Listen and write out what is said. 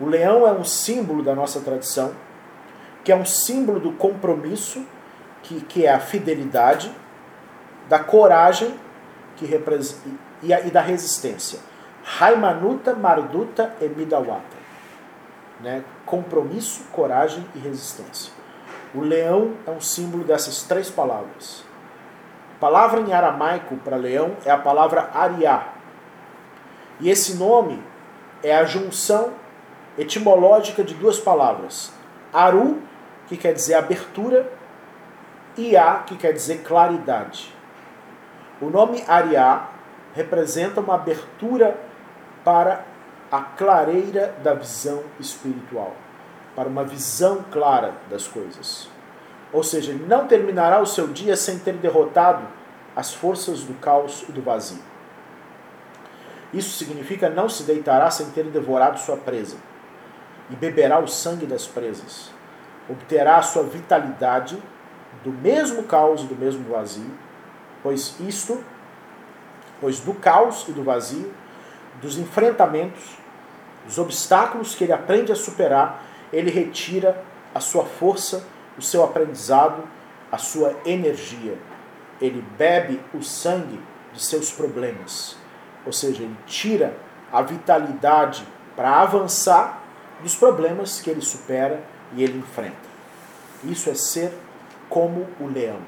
O leão é um símbolo da nossa tradição, que é um símbolo do compromisso, que, que é a fidelidade, da coragem que e, e da resistência. Raimanuta, Marduta e. Né? Compromisso, coragem e resistência. O leão é um símbolo dessas três palavras. A palavra em aramaico para leão é a palavra ariá. E esse nome é a junção etimológica de duas palavras. Aru, que quer dizer abertura, e A, que quer dizer claridade. O nome Ariá representa uma abertura para a clareira da visão espiritual, para uma visão clara das coisas. Ou seja, ele não terminará o seu dia sem ter derrotado as forças do caos e do vazio. Isso significa não se deitará sem ter devorado sua presa, e beberá o sangue das presas. Obterá a sua vitalidade do mesmo caos e do mesmo vazio, pois isto, pois do caos e do vazio, dos enfrentamentos, dos obstáculos que ele aprende a superar, ele retira a sua força, o seu aprendizado, a sua energia. Ele bebe o sangue de seus problemas. Ou seja, ele tira a vitalidade para avançar dos problemas que ele supera e ele enfrenta. Isso é ser como o leão.